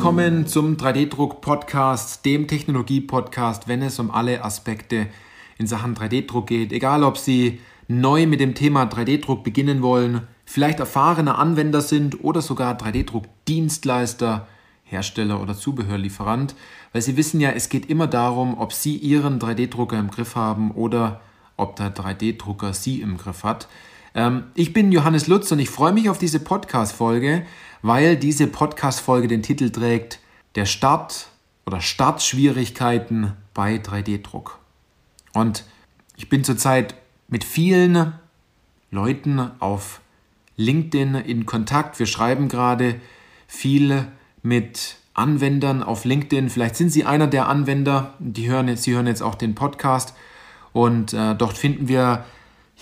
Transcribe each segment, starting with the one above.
Willkommen zum 3D-Druck-Podcast, dem Technologie-Podcast, wenn es um alle Aspekte in Sachen 3D-Druck geht. Egal, ob Sie neu mit dem Thema 3D-Druck beginnen wollen, vielleicht erfahrene Anwender sind oder sogar 3D-Druck-Dienstleister, Hersteller oder Zubehörlieferant, weil Sie wissen ja, es geht immer darum, ob Sie Ihren 3D-Drucker im Griff haben oder ob der 3D-Drucker Sie im Griff hat. Ähm, ich bin Johannes Lutz und ich freue mich auf diese Podcast-Folge, weil diese Podcast-Folge den Titel trägt Der Start oder Startschwierigkeiten bei 3D-Druck. Und ich bin zurzeit mit vielen Leuten auf LinkedIn in Kontakt. Wir schreiben gerade viel mit Anwendern auf LinkedIn. Vielleicht sind Sie einer der Anwender, die hören jetzt, Sie hören jetzt auch den Podcast. Und äh, dort finden wir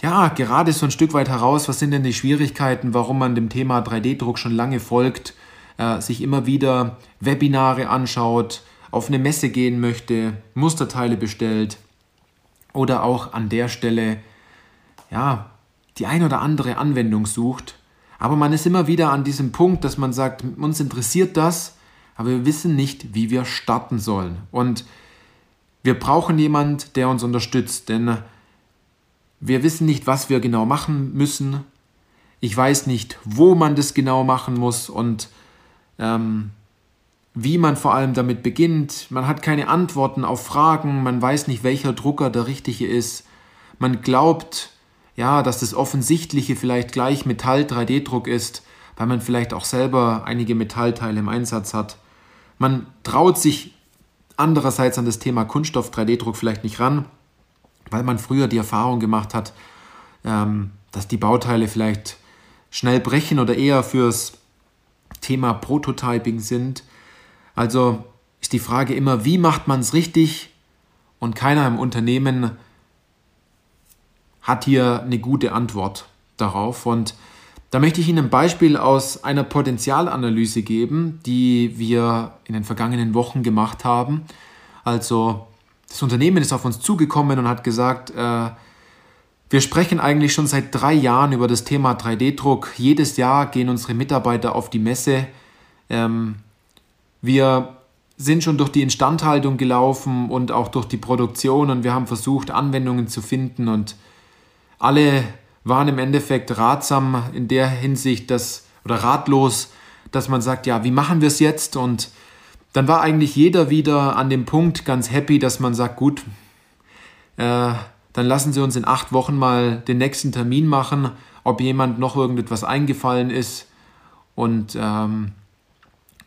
ja gerade so ein Stück weit heraus, was sind denn die Schwierigkeiten, warum man dem Thema 3D-Druck schon lange folgt, äh, sich immer wieder Webinare anschaut, auf eine Messe gehen möchte, Musterteile bestellt oder auch an der Stelle ja die ein oder andere Anwendung sucht. Aber man ist immer wieder an diesem Punkt, dass man sagt, uns interessiert das, aber wir wissen nicht, wie wir starten sollen. Und wir brauchen jemand, der uns unterstützt, denn wir wissen nicht, was wir genau machen müssen. Ich weiß nicht, wo man das genau machen muss und ähm, wie man vor allem damit beginnt. Man hat keine Antworten auf Fragen, man weiß nicht, welcher Drucker der richtige ist. Man glaubt, ja, dass das Offensichtliche vielleicht gleich Metall-3D-Druck ist, weil man vielleicht auch selber einige Metallteile im Einsatz hat. Man traut sich andererseits an das Thema Kunststoff-3D-Druck vielleicht nicht ran, weil man früher die Erfahrung gemacht hat, ähm, dass die Bauteile vielleicht schnell brechen oder eher fürs Thema Prototyping sind. Also ist die Frage immer, wie macht man es richtig? Und keiner im Unternehmen hat hier eine gute Antwort darauf. Und da möchte ich Ihnen ein Beispiel aus einer Potenzialanalyse geben, die wir in den vergangenen Wochen gemacht haben. Also das Unternehmen ist auf uns zugekommen und hat gesagt, äh, wir sprechen eigentlich schon seit drei Jahren über das Thema 3D-Druck. Jedes Jahr gehen unsere Mitarbeiter auf die Messe. Ähm, wir sind schon durch die Instandhaltung gelaufen und auch durch die Produktion und wir haben versucht, Anwendungen zu finden und alle waren im Endeffekt ratsam in der Hinsicht, dass, oder ratlos, dass man sagt, ja, wie machen wir es jetzt? Und dann war eigentlich jeder wieder an dem Punkt ganz happy, dass man sagt, gut, äh, dann lassen Sie uns in acht Wochen mal den nächsten Termin machen, ob jemand noch irgendetwas eingefallen ist. Und ähm,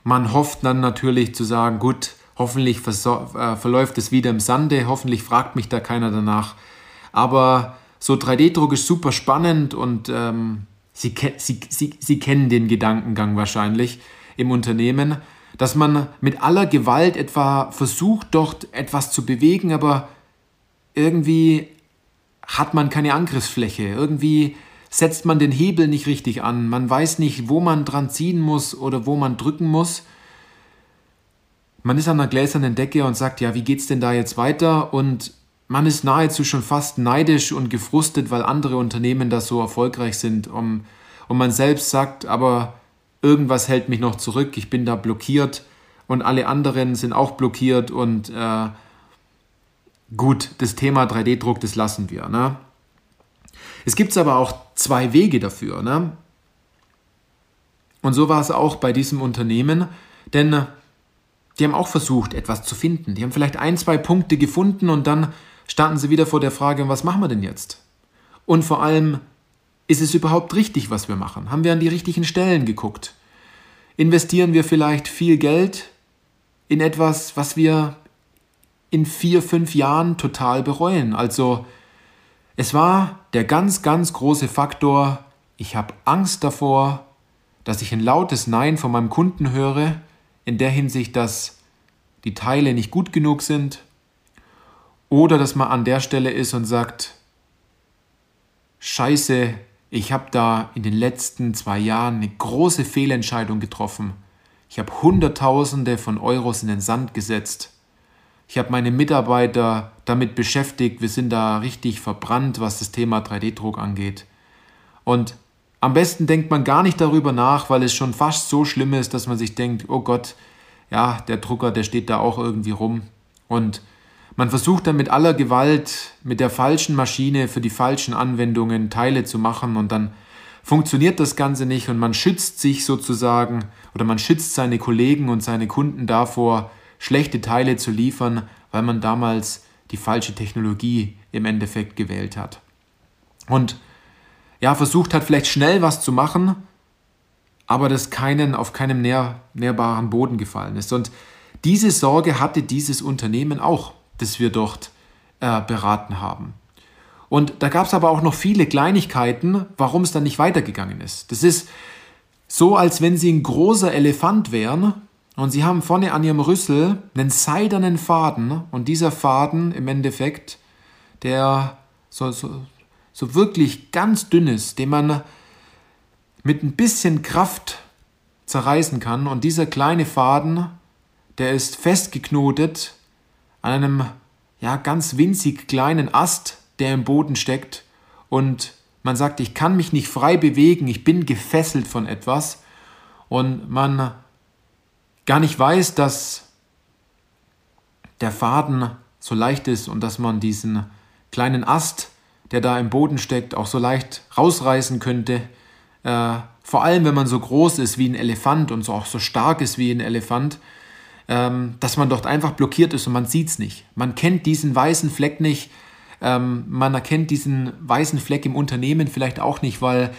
man hofft dann natürlich zu sagen, gut, hoffentlich äh, verläuft es wieder im Sande, hoffentlich fragt mich da keiner danach. Aber so 3D-Druck ist super spannend und ähm, Sie, Sie, Sie, Sie kennen den Gedankengang wahrscheinlich im Unternehmen dass man mit aller Gewalt etwa versucht, dort etwas zu bewegen, aber irgendwie hat man keine Angriffsfläche. Irgendwie setzt man den Hebel nicht richtig an. Man weiß nicht, wo man dran ziehen muss oder wo man drücken muss. Man ist an einer gläsernen Decke und sagt, ja, wie geht's denn da jetzt weiter? Und man ist nahezu schon fast neidisch und gefrustet, weil andere Unternehmen da so erfolgreich sind. Und, und man selbst sagt, aber irgendwas hält mich noch zurück, ich bin da blockiert und alle anderen sind auch blockiert und äh, gut, das Thema 3D-Druck, das lassen wir. Ne? Es gibt aber auch zwei Wege dafür. Ne? Und so war es auch bei diesem Unternehmen, denn die haben auch versucht, etwas zu finden. Die haben vielleicht ein, zwei Punkte gefunden und dann standen sie wieder vor der Frage, was machen wir denn jetzt? Und vor allem, ist es überhaupt richtig, was wir machen? Haben wir an die richtigen Stellen geguckt? Investieren wir vielleicht viel Geld in etwas, was wir in vier, fünf Jahren total bereuen? Also es war der ganz, ganz große Faktor, ich habe Angst davor, dass ich ein lautes Nein von meinem Kunden höre, in der Hinsicht, dass die Teile nicht gut genug sind, oder dass man an der Stelle ist und sagt, Scheiße, ich habe da in den letzten zwei Jahren eine große Fehlentscheidung getroffen. Ich habe Hunderttausende von Euros in den Sand gesetzt. Ich habe meine Mitarbeiter damit beschäftigt. Wir sind da richtig verbrannt, was das Thema 3D-Druck angeht. Und am besten denkt man gar nicht darüber nach, weil es schon fast so schlimm ist, dass man sich denkt, oh Gott, ja, der Drucker, der steht da auch irgendwie rum. Und man versucht dann mit aller Gewalt, mit der falschen Maschine für die falschen Anwendungen Teile zu machen und dann funktioniert das Ganze nicht und man schützt sich sozusagen oder man schützt seine Kollegen und seine Kunden davor, schlechte Teile zu liefern, weil man damals die falsche Technologie im Endeffekt gewählt hat. Und ja, versucht hat, vielleicht schnell was zu machen, aber das keinen, auf keinem nähr, nährbaren Boden gefallen ist. Und diese Sorge hatte dieses Unternehmen auch, das wir dort äh, beraten haben. Und da gab es aber auch noch viele Kleinigkeiten, warum es dann nicht weitergegangen ist. Das ist so, als wenn sie ein großer Elefant wären und sie haben vorne an ihrem Rüssel einen seidernen Faden und dieser Faden im Endeffekt, der so, so, so wirklich ganz dünn ist, den man mit ein bisschen Kraft zerreißen kann. Und dieser kleine Faden, der ist festgeknotet an einem ja, ganz winzig kleinen Ast, der im Boden steckt. Und man sagt, ich kann mich nicht frei bewegen, ich bin gefesselt von etwas. Und man gar nicht weiß, dass der Faden so leicht ist und dass man diesen kleinen Ast, der da im Boden steckt, auch so leicht rausreißen könnte. Äh, vor allem, wenn man so groß ist wie ein Elefant und so auch so stark ist wie ein Elefant, ähm, dass man dort einfach blockiert ist und man sieht es nicht. Man kennt diesen weißen Fleck nicht. Ähm, man erkennt diesen weißen Fleck im Unternehmen vielleicht auch nicht, weil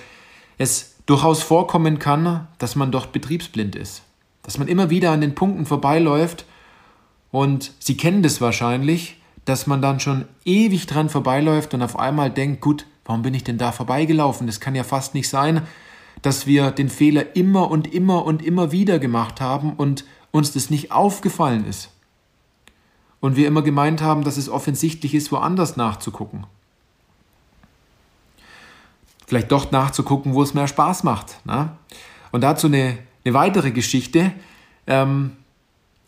es durchaus vorkommen kann, dass man dort betriebsblind ist. Dass man immer wieder an den Punkten vorbeiläuft und Sie kennen das wahrscheinlich, dass man dann schon ewig dran vorbeiläuft und auf einmal denkt, gut, warum bin ich denn da vorbeigelaufen? Das kann ja fast nicht sein, dass wir den Fehler immer und immer und immer wieder gemacht haben und uns das nicht aufgefallen ist. Und wir immer gemeint haben, dass es offensichtlich ist, woanders nachzugucken. Vielleicht dort nachzugucken, wo es mehr Spaß macht. Ne? Und dazu eine, eine weitere Geschichte. Ähm,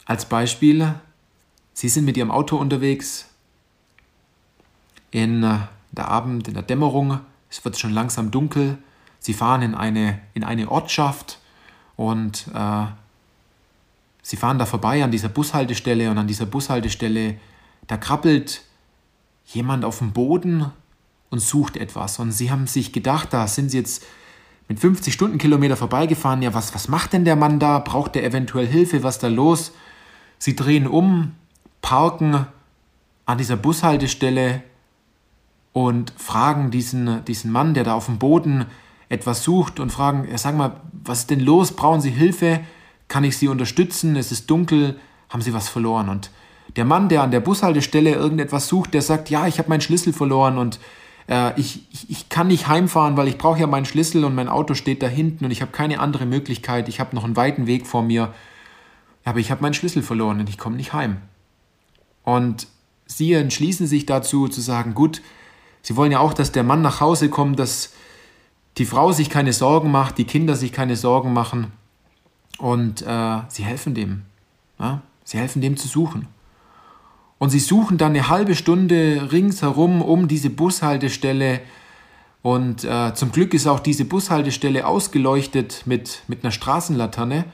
als Beispiel, Sie sind mit Ihrem Auto unterwegs in äh, der Abend, in der Dämmerung, es wird schon langsam dunkel, Sie fahren in eine, in eine Ortschaft und äh, Sie fahren da vorbei an dieser Bushaltestelle und an dieser Bushaltestelle, da krabbelt jemand auf dem Boden und sucht etwas. Und Sie haben sich gedacht, da sind Sie jetzt mit 50 Stundenkilometer vorbeigefahren. Ja, was, was macht denn der Mann da? Braucht er eventuell Hilfe? Was ist da los? Sie drehen um, parken an dieser Bushaltestelle und fragen diesen, diesen Mann, der da auf dem Boden etwas sucht und fragen, ja, sag mal, was ist denn los? Brauchen Sie Hilfe? Kann ich Sie unterstützen? Es ist dunkel. Haben Sie was verloren? Und der Mann, der an der Bushaltestelle irgendetwas sucht, der sagt, ja, ich habe meinen Schlüssel verloren und äh, ich, ich, ich kann nicht heimfahren, weil ich brauche ja meinen Schlüssel und mein Auto steht da hinten und ich habe keine andere Möglichkeit. Ich habe noch einen weiten Weg vor mir. Aber ich habe meinen Schlüssel verloren und ich komme nicht heim. Und sie entschließen sich dazu zu sagen, gut, sie wollen ja auch, dass der Mann nach Hause kommt, dass die Frau sich keine Sorgen macht, die Kinder sich keine Sorgen machen und äh, sie helfen dem. Ja? Sie helfen dem zu suchen. Und sie suchen dann eine halbe Stunde ringsherum um diese Bushaltestelle. Und äh, zum Glück ist auch diese Bushaltestelle ausgeleuchtet mit, mit einer Straßenlaterne.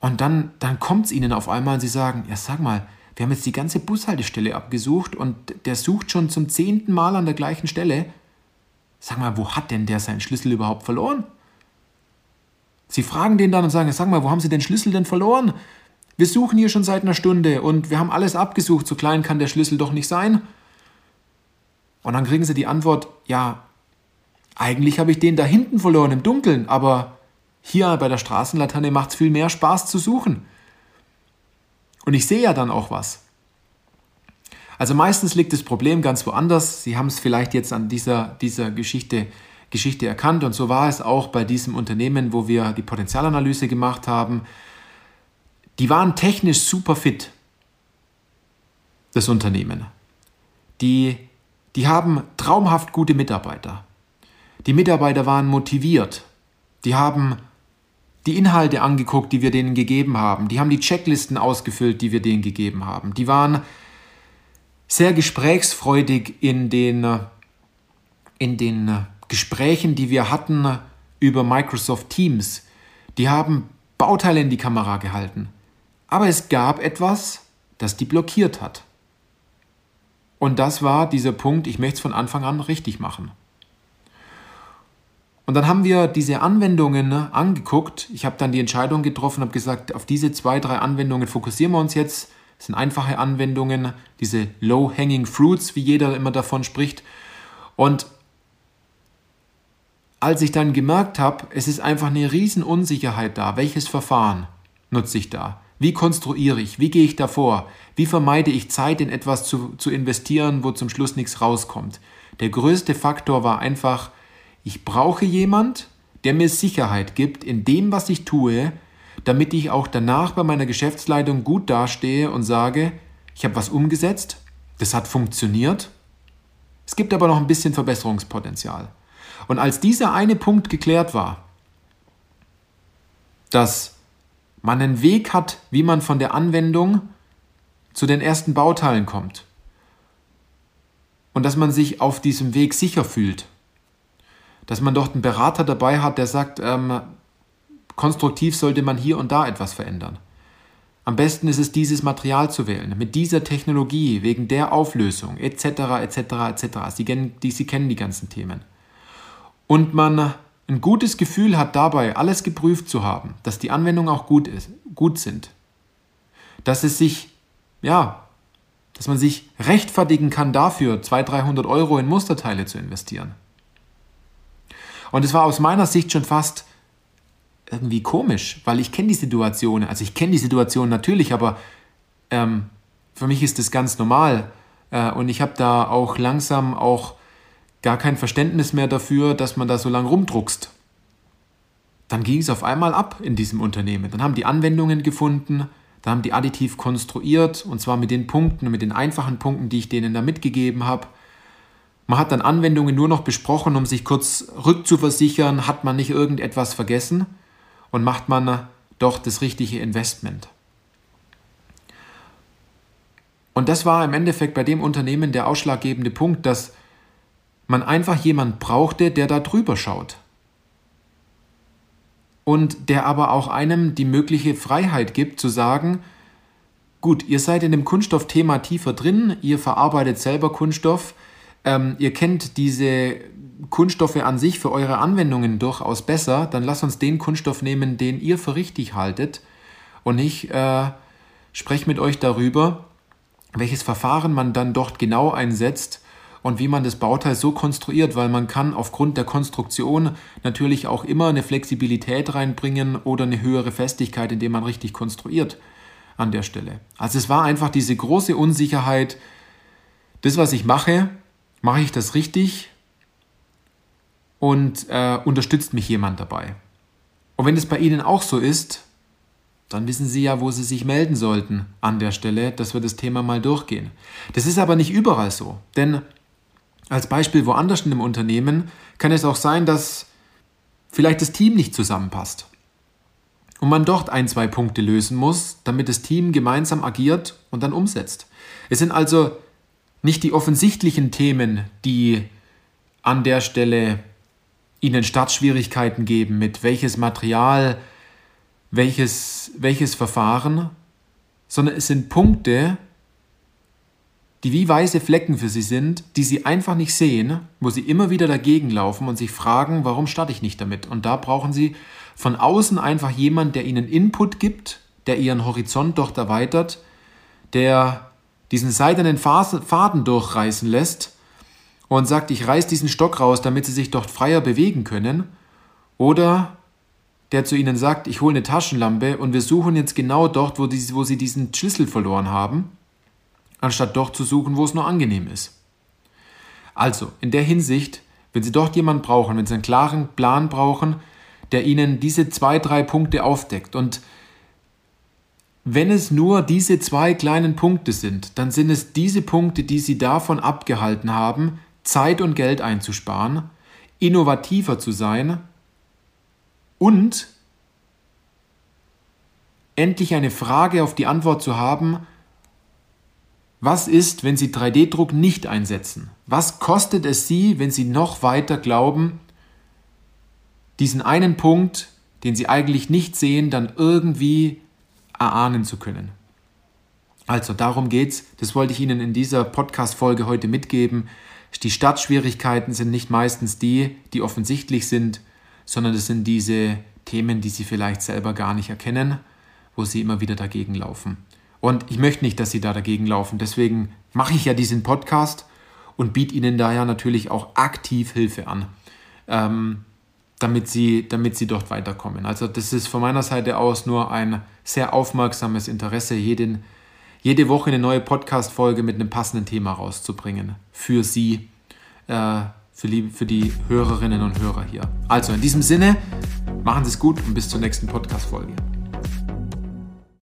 Und dann, dann kommt es ihnen auf einmal und sie sagen, ja sag mal, wir haben jetzt die ganze Bushaltestelle abgesucht und der sucht schon zum zehnten Mal an der gleichen Stelle. Sag mal, wo hat denn der seinen Schlüssel überhaupt verloren? Sie fragen den dann und sagen, sag mal, wo haben Sie den Schlüssel denn verloren? Wir suchen hier schon seit einer Stunde und wir haben alles abgesucht, so klein kann der Schlüssel doch nicht sein. Und dann kriegen sie die Antwort, ja, eigentlich habe ich den da hinten verloren im Dunkeln, aber hier bei der Straßenlaterne macht es viel mehr Spaß zu suchen. Und ich sehe ja dann auch was. Also meistens liegt das Problem ganz woanders. Sie haben es vielleicht jetzt an dieser, dieser Geschichte, Geschichte erkannt und so war es auch bei diesem Unternehmen, wo wir die Potenzialanalyse gemacht haben. Die waren technisch super fit, das Unternehmen. Die, die haben traumhaft gute Mitarbeiter. Die Mitarbeiter waren motiviert. Die haben die Inhalte angeguckt, die wir denen gegeben haben. Die haben die Checklisten ausgefüllt, die wir denen gegeben haben. Die waren sehr gesprächsfreudig in den, in den Gesprächen, die wir hatten über Microsoft Teams. Die haben Bauteile in die Kamera gehalten. Aber es gab etwas, das die blockiert hat. Und das war dieser Punkt, ich möchte es von Anfang an richtig machen. Und dann haben wir diese Anwendungen angeguckt. Ich habe dann die Entscheidung getroffen, habe gesagt, auf diese zwei, drei Anwendungen fokussieren wir uns jetzt. Das sind einfache Anwendungen, diese Low-Hanging Fruits, wie jeder immer davon spricht. Und als ich dann gemerkt habe, es ist einfach eine Riesenunsicherheit da, welches Verfahren nutze ich da? Wie konstruiere ich? Wie gehe ich davor? Wie vermeide ich Zeit in etwas zu, zu investieren, wo zum Schluss nichts rauskommt? Der größte Faktor war einfach, ich brauche jemand, der mir Sicherheit gibt in dem, was ich tue, damit ich auch danach bei meiner Geschäftsleitung gut dastehe und sage, ich habe was umgesetzt, das hat funktioniert. Es gibt aber noch ein bisschen Verbesserungspotenzial. Und als dieser eine Punkt geklärt war, dass man einen Weg hat, wie man von der Anwendung zu den ersten Bauteilen kommt und dass man sich auf diesem Weg sicher fühlt, dass man dort einen Berater dabei hat, der sagt, ähm, konstruktiv sollte man hier und da etwas verändern. Am besten ist es, dieses Material zu wählen, mit dieser Technologie, wegen der Auflösung, etc., etc., etc. Sie kennen, die, Sie kennen die ganzen Themen. Und man ein gutes Gefühl hat dabei, alles geprüft zu haben, dass die Anwendungen auch gut, ist, gut sind. Dass es sich, ja, dass man sich rechtfertigen kann dafür, 200, 300 Euro in Musterteile zu investieren. Und es war aus meiner Sicht schon fast irgendwie komisch, weil ich kenne die Situation, also ich kenne die Situation natürlich, aber ähm, für mich ist das ganz normal. Äh, und ich habe da auch langsam auch gar kein Verständnis mehr dafür, dass man da so lange rumdruckst. Dann ging es auf einmal ab in diesem Unternehmen. Dann haben die Anwendungen gefunden, dann haben die additiv konstruiert und zwar mit den Punkten, mit den einfachen Punkten, die ich denen da mitgegeben habe. Man hat dann Anwendungen nur noch besprochen, um sich kurz rückzuversichern, hat man nicht irgendetwas vergessen und macht man doch das richtige Investment. Und das war im Endeffekt bei dem Unternehmen der ausschlaggebende Punkt, dass man einfach jemand brauchte, der da drüber schaut. Und der aber auch einem die mögliche Freiheit gibt zu sagen, gut, ihr seid in dem Kunststoffthema tiefer drin, ihr verarbeitet selber Kunststoff, ähm, ihr kennt diese Kunststoffe an sich für eure Anwendungen durchaus besser, dann lasst uns den Kunststoff nehmen, den ihr für richtig haltet und ich äh, spreche mit euch darüber, welches Verfahren man dann dort genau einsetzt, und wie man das Bauteil so konstruiert, weil man kann aufgrund der Konstruktion natürlich auch immer eine Flexibilität reinbringen oder eine höhere Festigkeit, indem man richtig konstruiert an der Stelle. Also es war einfach diese große Unsicherheit, das, was ich mache, mache ich das richtig und äh, unterstützt mich jemand dabei. Und wenn es bei Ihnen auch so ist, dann wissen Sie ja, wo Sie sich melden sollten an der Stelle, dass wir das Thema mal durchgehen. Das ist aber nicht überall so, denn als Beispiel woanders in dem Unternehmen kann es auch sein, dass vielleicht das Team nicht zusammenpasst und man dort ein, zwei Punkte lösen muss, damit das Team gemeinsam agiert und dann umsetzt. Es sind also nicht die offensichtlichen Themen, die an der Stelle ihnen Startschwierigkeiten geben, mit welches Material, welches, welches Verfahren, sondern es sind Punkte, die wie weiße Flecken für sie sind, die sie einfach nicht sehen, wo sie immer wieder dagegen laufen und sich fragen, warum starte ich nicht damit? Und da brauchen sie von außen einfach jemand, der ihnen Input gibt, der ihren Horizont dort erweitert, der diesen seidenen Faden durchreißen lässt und sagt, ich reiß diesen Stock raus, damit sie sich dort freier bewegen können. Oder der zu ihnen sagt, ich hole eine Taschenlampe und wir suchen jetzt genau dort, wo, die, wo sie diesen Schlüssel verloren haben anstatt dort zu suchen, wo es nur angenehm ist. Also, in der Hinsicht, wenn Sie dort jemanden brauchen, wenn Sie einen klaren Plan brauchen, der Ihnen diese zwei, drei Punkte aufdeckt und wenn es nur diese zwei kleinen Punkte sind, dann sind es diese Punkte, die Sie davon abgehalten haben, Zeit und Geld einzusparen, innovativer zu sein und endlich eine Frage auf die Antwort zu haben, was ist, wenn Sie 3D-Druck nicht einsetzen? Was kostet es Sie, wenn Sie noch weiter glauben, diesen einen Punkt, den Sie eigentlich nicht sehen, dann irgendwie erahnen zu können. Also darum geht's. Das wollte ich Ihnen in dieser Podcast-Folge heute mitgeben. Die Startschwierigkeiten sind nicht meistens die, die offensichtlich sind, sondern es sind diese Themen, die Sie vielleicht selber gar nicht erkennen, wo Sie immer wieder dagegen laufen. Und ich möchte nicht, dass Sie da dagegen laufen. Deswegen mache ich ja diesen Podcast und biete Ihnen daher natürlich auch aktiv Hilfe an, ähm, damit, Sie, damit Sie dort weiterkommen. Also das ist von meiner Seite aus nur ein sehr aufmerksames Interesse, jeden jede Woche eine neue Podcast-Folge mit einem passenden Thema rauszubringen. Für Sie, äh, für, die, für die Hörerinnen und Hörer hier. Also in diesem Sinne, machen Sie es gut und bis zur nächsten Podcast-Folge.